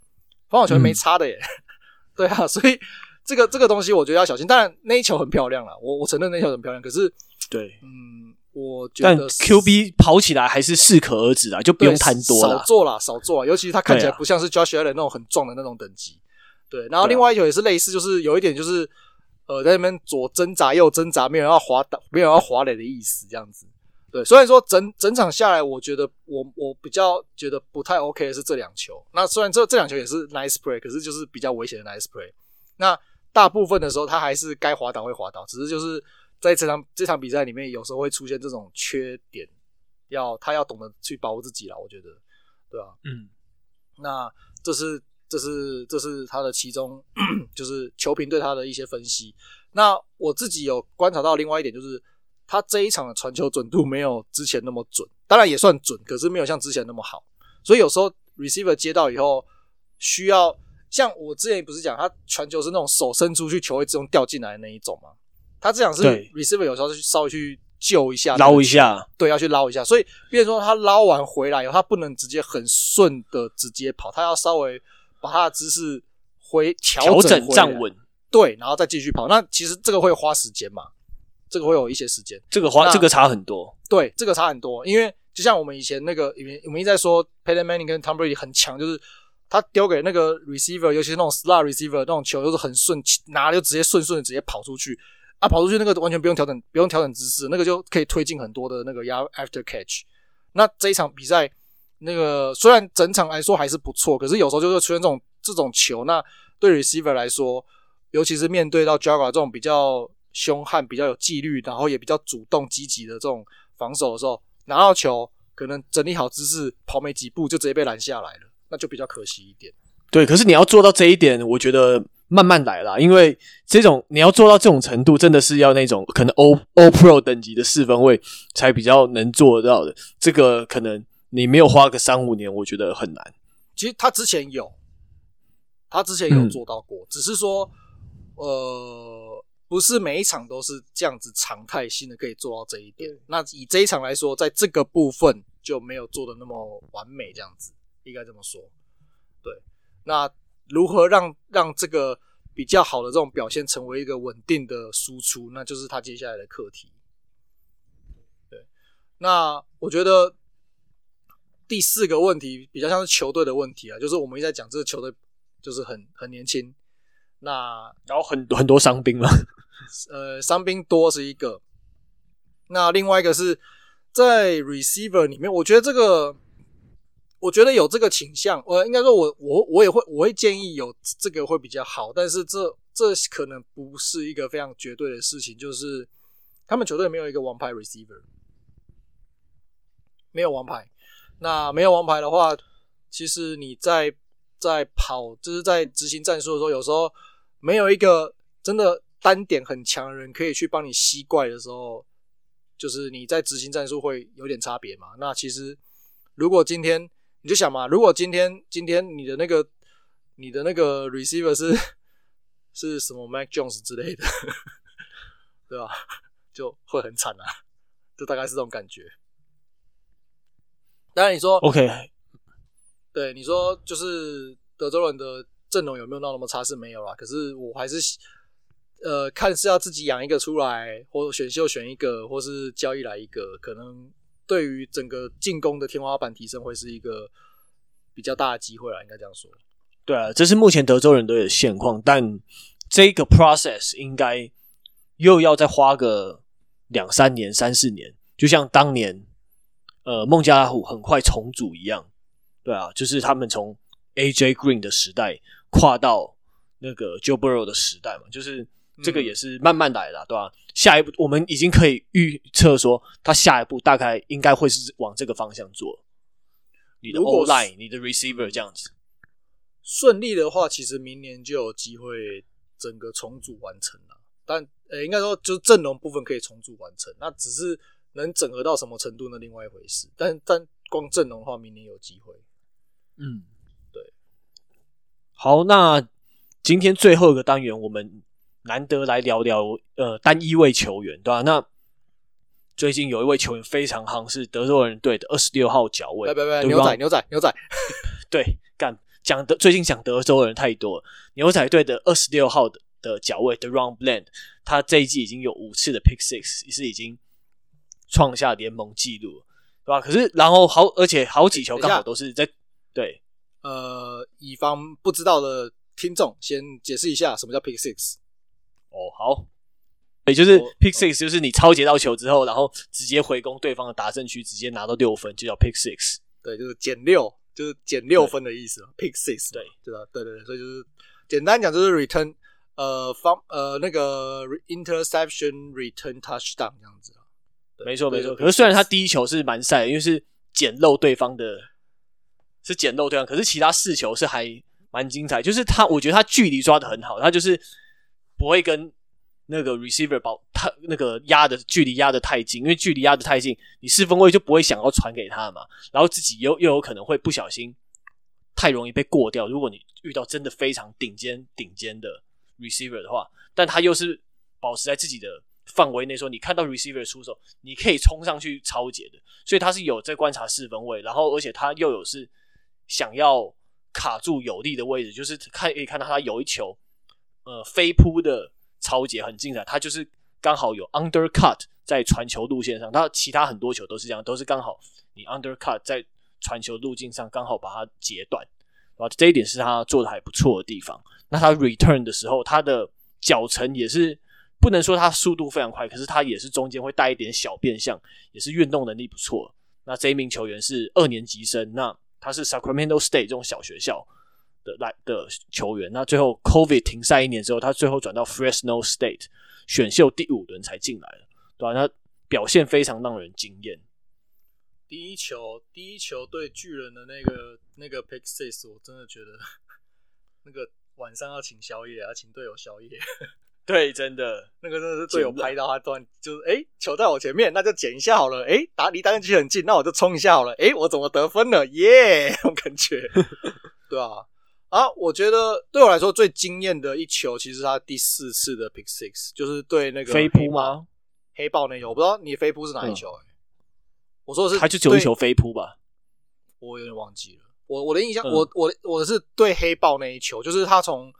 防守球没差的耶、欸。嗯、对啊，所以这个这个东西我觉得要小心。当然那一球很漂亮了，我我承认那一球很漂亮。可是对，嗯。我觉得 QB 跑起来还是适可而止啊，就不用贪多了。少做啦，少做啊。尤其是他看起来不像是 Josh Allen 那种很壮的那种等级。对，然后另外一球也是类似，就是有一点就是呃，在那边左挣扎右挣扎，没有要滑倒，没有要滑垒的意思，这样子。对，虽然说整整场下来，我觉得我我比较觉得不太 OK 的是这两球。那虽然这这两球也是 nice play，可是就是比较危险的 nice play。那大部分的时候，他还是该滑倒会滑倒，只是就是。在这场这场比赛里面，有时候会出现这种缺点，要他要懂得去保护自己啦，我觉得，对啊，嗯，那这是这是这是他的其中，就是球评对他的一些分析。那我自己有观察到另外一点，就是他这一场的传球准度没有之前那么准，当然也算准，可是没有像之前那么好。所以有时候 receiver 接到以后，需要像我之前不是讲，他传球是那种手伸出去，球会自动掉进来的那一种吗？他这样是 receiver 有时候是稍微去救一下，捞一下，对，要去捞一下。所以，比如说他捞完回来以后，他不能直接很顺的直接跑，他要稍微把他的姿势回调整站稳，对，然后再继续跑。那其实这个会花时间嘛？这个会有一些时间，这个花那这个差很多。对，这个差很多，因为就像我们以前那个，我们一直在说 p a y t o n Manning 跟 Tom Brady 很强，就是他丢给那个 receiver，尤其是那种 slot receiver 那种球，都是很顺，拿就直接顺顺的直接跑出去。啊，跑出去那个完全不用调整，不用调整姿势，那个就可以推进很多的那个 yard after catch。那这一场比赛，那个虽然整场来说还是不错，可是有时候就会出现这种这种球。那对 receiver 来说，尤其是面对到 Jaguar 这种比较凶悍、比较有纪律，然后也比较主动积极的这种防守的时候，拿到球可能整理好姿势，跑没几步就直接被拦下来了，那就比较可惜一点。对，可是你要做到这一点，我觉得慢慢来啦，因为这种你要做到这种程度，真的是要那种可能 All All Pro 等级的四分位才比较能做得到的。这个可能你没有花个三五年，我觉得很难。其实他之前有，他之前有做到过，嗯、只是说，呃，不是每一场都是这样子常态性的可以做到这一点。那以这一场来说，在这个部分就没有做的那么完美，这样子应该这么说，对。那如何让让这个比较好的这种表现成为一个稳定的输出，那就是他接下来的课题。对，那我觉得第四个问题比较像是球队的问题啊，就是我们一直在讲这个球队就是很很年轻，那然后很很多伤兵了，呃，伤兵多是一个，那另外一个是在 receiver 里面，我觉得这个。我觉得有这个倾向，我应该说我，我我也会，我会建议有这个会比较好，但是这这可能不是一个非常绝对的事情，就是他们球队没有一个王牌 receiver，没有王牌。那没有王牌的话，其实你在在跑，就是在执行战术的时候，有时候没有一个真的单点很强的人可以去帮你吸怪的时候，就是你在执行战术会有点差别嘛。那其实如果今天你就想嘛，如果今天今天你的那个你的那个 receiver 是是什么 Mac Jones 之类的，对吧？就会很惨啊，就大概是这种感觉。当然你说 OK，对你说就是德州人的阵容有没有闹那么差是没有啦，可是我还是呃看是要自己养一个出来，或选秀选一个，或是交易来一个，可能。对于整个进攻的天花板提升，会是一个比较大的机会啊，应该这样说。对啊，这是目前德州人队的现况，但这个 process 应该又要再花个两三年、三四年，就像当年呃孟加拉虎很快重组一样。对啊，就是他们从 AJ Green 的时代跨到那个 Joe Burrow 的时代嘛，就是。这个也是慢慢来的，对吧？下一步我们已经可以预测说，他下一步大概应该会是往这个方向做。你的 O-line，你的 receiver 这样子，顺利的话，其实明年就有机会整个重组完成了。但呃，应该说就是阵容部分可以重组完成，那只是能整合到什么程度呢？另外一回事。但但光阵容的话，明年有机会。嗯，对。好，那今天最后一个单元我们。难得来聊聊呃单一位球员，对吧？那最近有一位球员非常夯，是德州人队的二十六号脚卫。别别别，牛仔牛仔牛仔。对，干讲的最近讲德州人太多了。牛仔队的二十六号的的脚卫 DaRon Bland，他这一季已经有五次的 Pick Six，也是已经创下联盟纪录，对吧？可是然后好，而且好几球刚好都是在对。呃，以防不知道的听众，先解释一下什么叫 Pick Six。哦，好，也就是 pick six，就是你抄截到球之后，然后直接回攻对方的达阵区，直接拿到六分，就叫 pick six。对，就是减六，就是减六分的意思。pick six，对，对吧？对对对，所以就是简单讲就是 return，呃，方呃那个 interception return touchdown 这样子啊。没错没错，可是虽然他第一球是蛮晒，因为是捡漏对方的，是捡漏对方，可是其他四球是还蛮精彩，就是他，我觉得他距离抓的很好，他就是。不会跟那个 receiver 保他那个压的距离压得太近，因为距离压得太近，你四分卫就不会想要传给他嘛，然后自己又又有可能会不小心太容易被过掉。如果你遇到真的非常顶尖顶尖的 receiver 的话，但他又是保持在自己的范围内，说你看到 receiver 出手，你可以冲上去抄截的，所以他是有在观察四分卫，然后而且他又有是想要卡住有利的位置，就是看可以看到他有一球。呃，飞扑的抄截很精彩，他就是刚好有 undercut 在传球路线上，他其他很多球都是这样，都是刚好你 undercut 在传球路径上刚好把它截断，啊，这一点是他做的还不错的地方。那他 return 的时候，他的脚程也是不能说他速度非常快，可是他也是中间会带一点小变向，也是运动能力不错。那这一名球员是二年级生，那他是 Sacramento State 这种小学校的来的球员。那最后 COVID 停赛一年之后，他最后转到 Fresno State 选秀第五轮才进来了，对吧、啊？他表现非常让人惊艳。第一球，第一球对巨人的那个那个 Pick Six，我真的觉得那个晚上要请宵夜啊，请队友宵夜。对，真的，那个真的是队友拍到他断，就是哎，球在我前面，那就捡一下好了。哎，打离打击区很近，那我就冲一下好了。哎，我怎么得分了？耶，那种感觉，对啊。啊，我觉得对我来说最惊艳的一球，其实是他第四次的 Pick Six，就是对那个飞扑吗？黑豹那球，我不知道你飞扑是哪一球、欸？哎、嗯，我说的是，他就只有一球飞扑吧？我有点忘记了。我我的印象，嗯、我我我是对黑豹那一球，就是他从。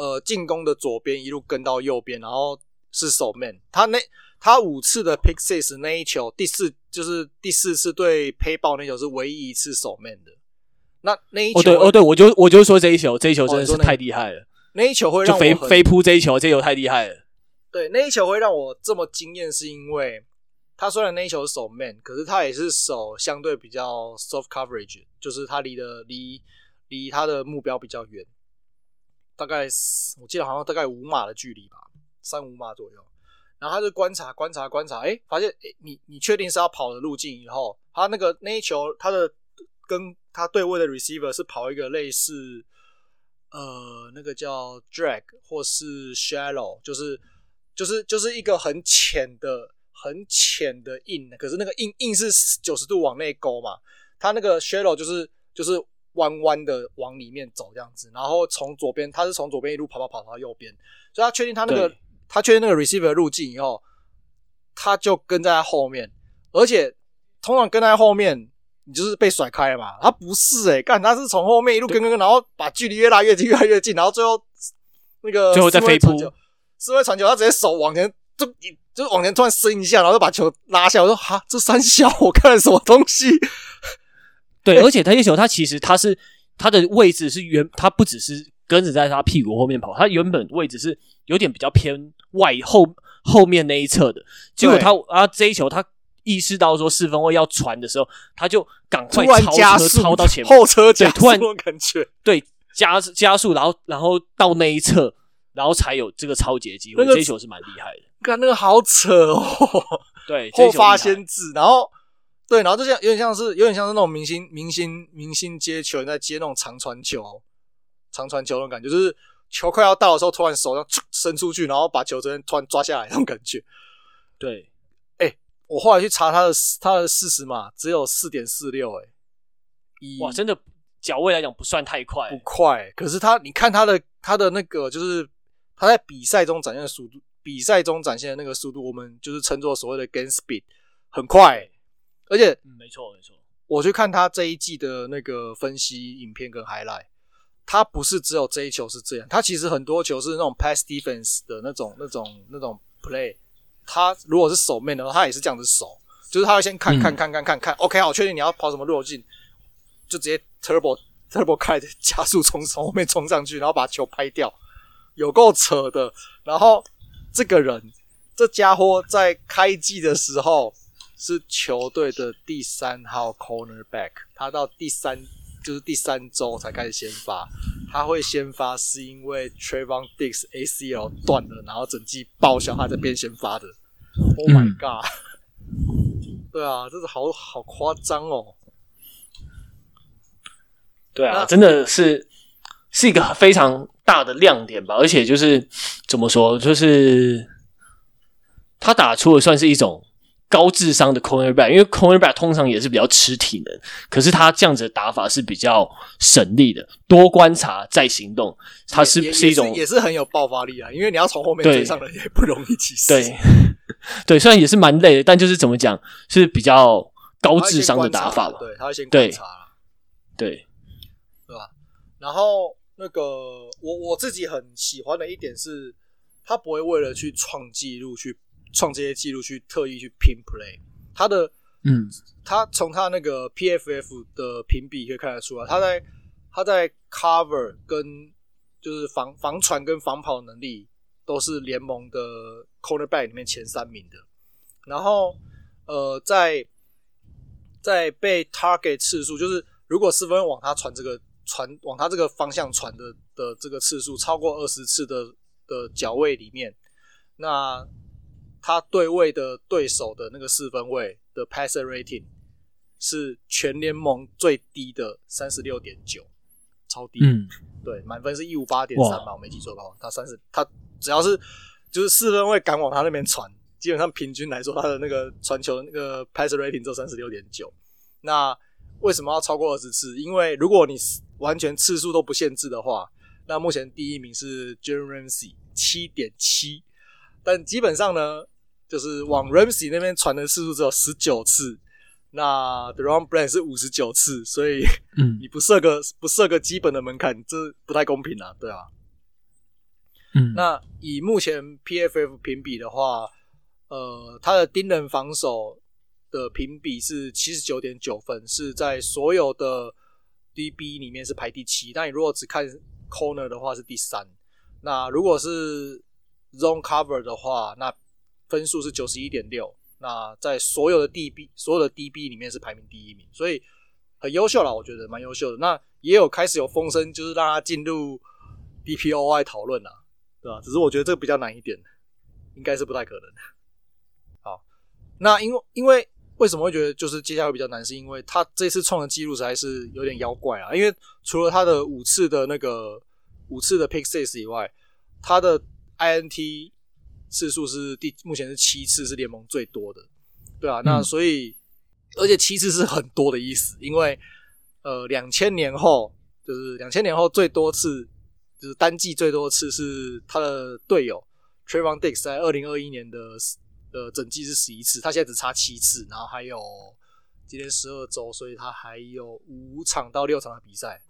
呃，进攻的左边一路跟到右边，然后是守 man。他那他五次的 pick six 那一球，第四就是第四次对黑豹那球是唯一一次守 man 的。那那一球，哦对哦对，我就我就说这一球，这一球真的是太厉害了。那一球会让我飞飞扑这一球，这一球太厉害了。对，那一球会让我这么惊艳，是因为他虽然那一球是守 man，可是他也是守相对比较 soft coverage，就是他离的离离他的目标比较远。大概我记得好像大概五码的距离吧，三五码左右。然后他就观察观察观察，哎、欸，发现哎、欸，你你确定是要跑的路径以后，他那个那一球，他的跟他对位的 receiver 是跑一个类似呃那个叫 drag 或是 shallow，就是就是就是一个很浅的很浅的 in，可是那个 in in 是九十度往内勾嘛，他那个 shallow 就是就是。弯弯的往里面走这样子，然后从左边，他是从左边一路跑跑跑到右边，所以他确定他那个他确定那个 receiver 的路径以后，他就跟在他后面，而且通常跟在后面，你就是被甩开了嘛。他不是诶，干他是从后面一路跟跟跟，然后把距离越拉越近，越来越近，然后最后那个最后再飞扑，四位传球，他直接手往前就就往前突然伸一下，然后就把球拉下。我说哈，这三小我看了什么东西？对，而且他那球，他其实他是他的位置是原，他不只是跟着在他屁股后面跑，他原本位置是有点比较偏外后后面那一侧的。结果他啊这一球，他意识到说四分位要传的时候，他就赶快超车超到前面，后车加突然感觉对加加速，然后然后到那一侧，然后才有这个超节机会。这一球是蛮厉害的，看那个好扯哦，对，后发先至，然后。对，然后就像有点像是有点像是那种明星明星明星接球，在接那种长传球，长传球那种感觉，就是球快要到的时候，突然手上 伸出去，然后把球直接突然抓下来那种感觉。对，哎，我后来去查他的他的四十码只有四点四六，哎，哇，真的脚位来讲不算太快，不快。可是他，你看他的他的那个，就是他在比赛中展现的速度，比赛中展现的那个速度，我们就是称作所谓的 gain speed，很快。而且，嗯，没错没错，我去看他这一季的那个分析影片跟 highlight，他不是只有这一球是这样，他其实很多球是那种 pass defense 的那种那种那种 play，他如果是守 man 的话，他也是这样子守，就是他会先看看看看看看，OK 好，确定你要跑什么路径，就直接 turbo turbo 开加速冲从后面冲上去，然后把球拍掉，有够扯的。然后这个人，这家伙在开季的时候。是球队的第三号 cornerback，他到第三就是第三周才开始先发。他会先发是因为 Trevon Diggs ACL 断了，然后整季报销他在边先发的。Oh my god！、嗯、对啊，真是好好夸张哦。对啊，真的是是一个非常大的亮点吧。而且就是怎么说，就是他打出的算是一种。高智商的 cornerback，因为 cornerback 通常也是比较吃体能，可是他这样子的打法是比较省力的，多观察再行动，他是是一种也是很有爆发力啊，因为你要从后面追上来也不容易，其实对。对，虽然也是蛮累的，但就是怎么讲是比较高智商的打法吧，对，他会先观察，对对，对吧？然后那个我我自己很喜欢的一点是，他不会为了去创纪录去。创这些记录去特意去拼 play，他的嗯，他从他那个 PFF 的评比可以看得出来，他在他在 cover 跟就是防防传跟防跑能力都是联盟的 cornerback 里面前三名的。然后呃，在在被 target 次数，就是如果四分往他传这个传往他这个方向传的的这个次数超过二十次的的脚位里面，那他对位的对手的那个四分位的 passer rating 是全联盟最低的三十六点九，超低。嗯，对，满分是一五八点三吧，我没记错的话，他三十，他只要是就是四分位敢往他那边传，基本上平均来说，他的那个传球那个 passer rating 只有三十六点九。那为什么要超过二十次？因为如果你完全次数都不限制的话，那目前第一名是 Ramsey 七点七，但基本上呢，就是往 Ramsey 那边传的次数只有十九次。那 The Run Brand 是五十九次，所以嗯 你不设个、嗯、不设个基本的门槛，这不太公平啊，对啊。嗯，那以目前 PFF 评比的话，呃，他的盯人防守的评比是七十九点九分，是在所有的 DB 里面是排第七。但你如果只看 Corner 的话是第三。那如果是 Zone Cover 的话，那分数是九十一点六。那在所有的 DB 所有的 DB 里面是排名第一名，所以很优秀啦，我觉得蛮优秀的。那也有开始有风声，就是让他进入 DPOI 讨论啦，对吧？只是我觉得这个比较难一点，应该是不太可能。好，那因为因为为什么会觉得就是接下来比较难？是因为他这次创的记录实在是有点妖怪啊！因为除了他的五次的那个五次的 Pick Six 以外，他的 INT 次数是第目前是七次，是联盟最多的，对啊，那所以，而且七次是很多的意思，因为呃，两千年后就是两千年后最多次就是单季最多次是他的队友 Trayvon Diggs 在二零二一年的呃整季是十一次，他现在只差七次，然后还有今天十二周，所以他还有五场到六场的比赛，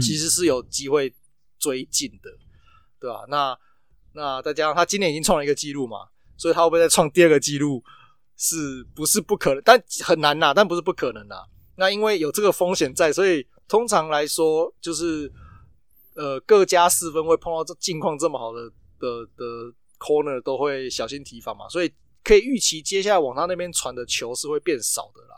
其实是有机会追进的，对吧？那那再加上他今年已经创了一个记录嘛，所以他会不会再创第二个记录，是不是不可能？但很难呐，但不是不可能呐。那因为有这个风险在，所以通常来说，就是呃各家四分会碰到这境况这么好的的的 corner 都会小心提防嘛，所以可以预期接下来往他那边传的球是会变少的啦，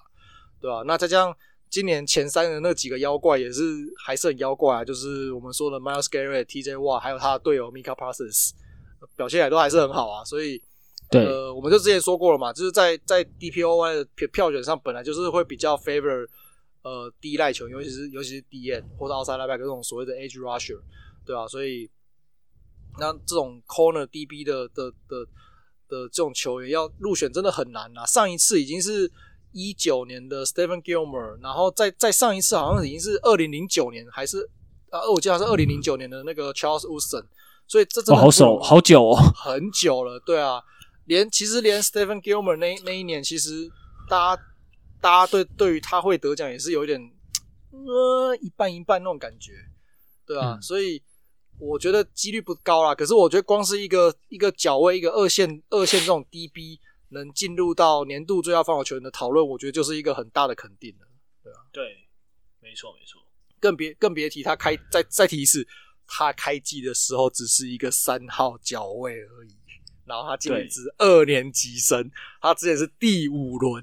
对吧？那再加上。今年前三的那几个妖怪也是还是很妖怪啊，就是我们说的 Miles Garrett、TJ Watt，还有他的队友 Micah Parsons，表现也都还是很好啊。所以，对呃，我们就之前说过了嘛，就是在在 DPOY 的票选上，本来就是会比较 favor 呃第一赖球，尤其是尤其是 DN 或者 outside linebacker 这种所谓的 edge rusher，对吧、啊？所以那这种 corner DB 的的的的，的这种球员要入选真的很难啊。上一次已经是。一九年的 Stephen Gilmore，然后再再上一次好像已经是二零零九年，还是啊，我记得是二零零九年的那个 Charles Woodson，所以这真的好久好久哦，很久了，对啊，连其实连 Stephen Gilmore 那那一年，其实大家大家对对于他会得奖也是有一点呃一半一半那种感觉，对啊，嗯、所以我觉得几率不高啦，可是我觉得光是一个一个角位，一个二线二线这种 DB。能进入到年度最佳防守球员的讨论，我觉得就是一个很大的肯定了，对啊，对，没错没错，更别更别提他开再再提一次，他开季的时候只是一个三号角位而已，然后他今年是二年级生，他之前是第五轮，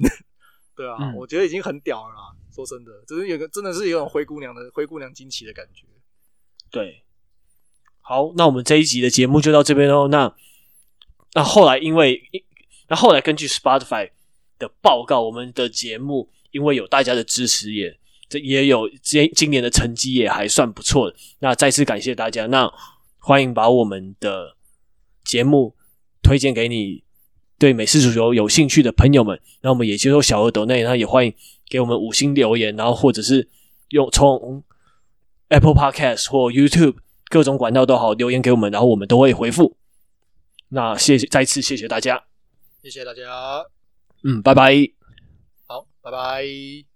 对啊，嗯、我觉得已经很屌了啦，说真的，只是有个真的是有种灰姑娘的灰姑娘惊奇的感觉，对，好，那我们这一集的节目就到这边喽，那那后来因为。那后来根据 Spotify 的报告，我们的节目因为有大家的支持也，这也有今今年的成绩也还算不错的。那再次感谢大家，那欢迎把我们的节目推荐给你对美式足球有兴趣的朋友们。那我们也接受小额抖内，那也欢迎给我们五星留言，然后或者是用从 Apple Podcast 或 YouTube 各种管道都好留言给我们，然后我们都会回复。那谢谢，再次谢谢大家。谢谢大家，嗯，拜拜，好，拜拜。